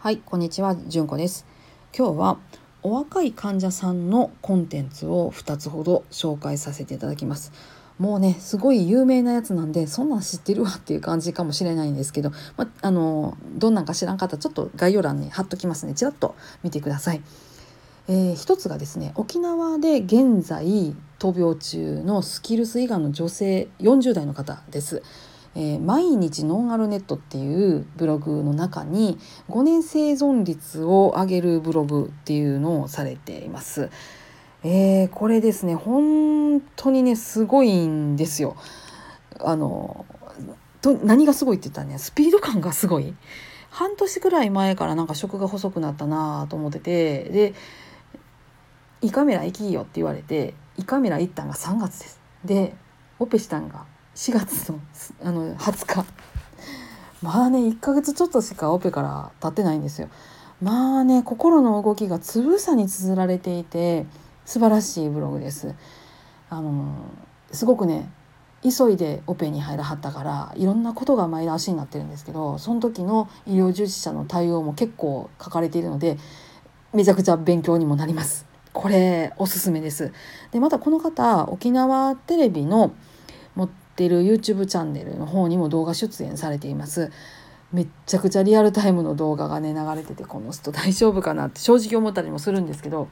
はい、こんにちは、じゅんこです。今日はお若い患者さんのコンテンツを2つほど紹介させていただきます。もうね、すごい有名なやつなんで、そんなん知ってるわっていう感じかもしれないんですけど、まあのどんなんか知らんかったらちょっと概要欄に貼っときますね。ちらっと見てください。えー、一つがですね沖縄で現在闘病中のスキルス胃がんの女性40代の方です。えー、毎日ノンアルネットっていうブログの中に5年生存率を上げるブログっていうのをされています。えー、これですね本当にねすごいんですよ。あのと何がすごいって言ったらねスピード感がすごい。半年ぐらい前からなんか食が細くなったなと思っててで「胃カメラ行きよ」って言われて胃カメラ行ったんが3月です。でオペしたんが4月のあの20日まあね1ヶ月ちょっとしかオペから経ってないんですよ。まあね心の動きがつぶさに綴られていて素晴らしいブログです。あのすごくね急いでオペに入らはったからいろんなことが前倒しになってるんですけどその時の医療従事者の対応も結構書かれているのでめちゃくちゃ勉強にもなります。これおすすめです。でまたこの方沖縄テレビのってる YouTube チャンネルの方にも動画出演されています。めっちゃくちゃリアルタイムの動画がね流れててこの人大丈夫かなって正直思ったりもするんですけど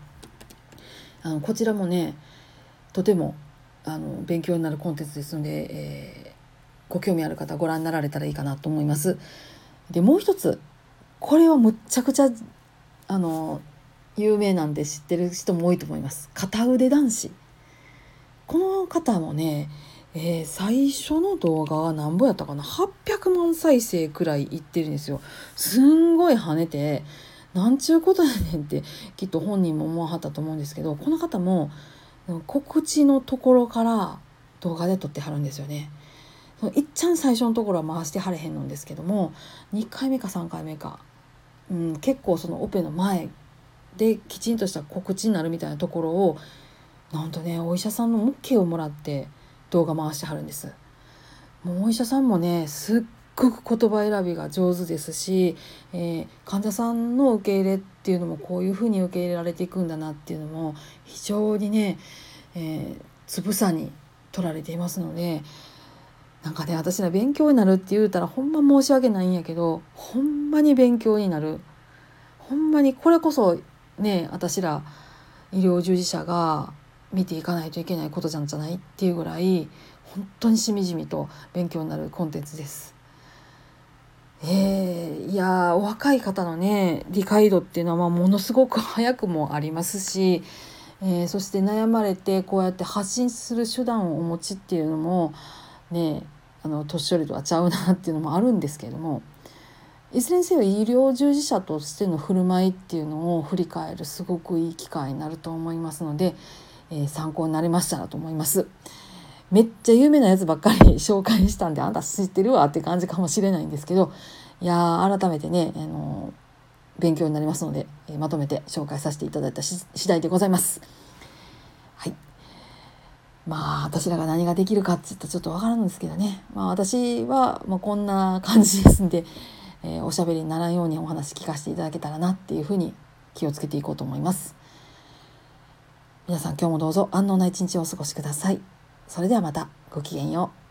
あのこちらもねとてもあの勉強になるコンテンツですので、えー、ご興味ある方ご覧になられたらいいかなと思います。でもう一つこれはむっちゃくちゃあの有名なんで知ってる人も多いと思います片腕男子この方もね、えー、最初の動画は何ぼやったかな？800万再生くらいいってるんですよ。すんごい跳ねてなんちゅうことやねんってきっと本人も思わはったと思うんですけどこの方も告知のところから動画で撮ってはるんですよね。そのいっちゃん最初のところは回してはれへんのんですけども2回目か3回目か、うん、結構そのオペの前できちんとした告知になるみたいなところをなんとねお医者さんの OK をもらって動画回してはるんです。もうお医者さんもねすっごく言葉選びが上手ですし、えー、患者さんの受け入れっていうのもこういうふうに受け入れられていくんだなっていうのも非常にね、えー、つぶさに取られていますのでなんかね私ら勉強になるって言うたらほんま申し訳ないんやけどほんまに勉強になるほんまにこれこそね私ら医療従事者が見ていかないといけないことじゃんじゃないっていうぐらい本当にしみじみと勉強になるコンテンツです。えー、いやお若い方のね理解度っていうのはものすごく早くもありますし、えー、そして悩まれてこうやって発信する手段をお持ちっていうのもねあの年寄りとはちゃうなっていうのもあるんですけれどもいずれにせよ医療従事者としての振る舞いっていうのを振り返るすごくいい機会になると思いますので、え、参考になりましたらと思います。めっちゃ有名なやつばっかり 紹介したんであんた知ってるわって感じかもしれないんですけどいや改めてね、あの勉強になりますので、え、まとめて紹介させていただいた次第でございます。はいまあ私らが何ができるかって言ったらちょっとわからんんですけどねまあ私は、ま、こんな感じですんでえー、おしゃべりにならんようにお話聞かせていただけたらなっていうふうに気をつけていこうと思います皆さん今日もどうぞ安穏な一日をお過ごしください。それではまたごきげんよう。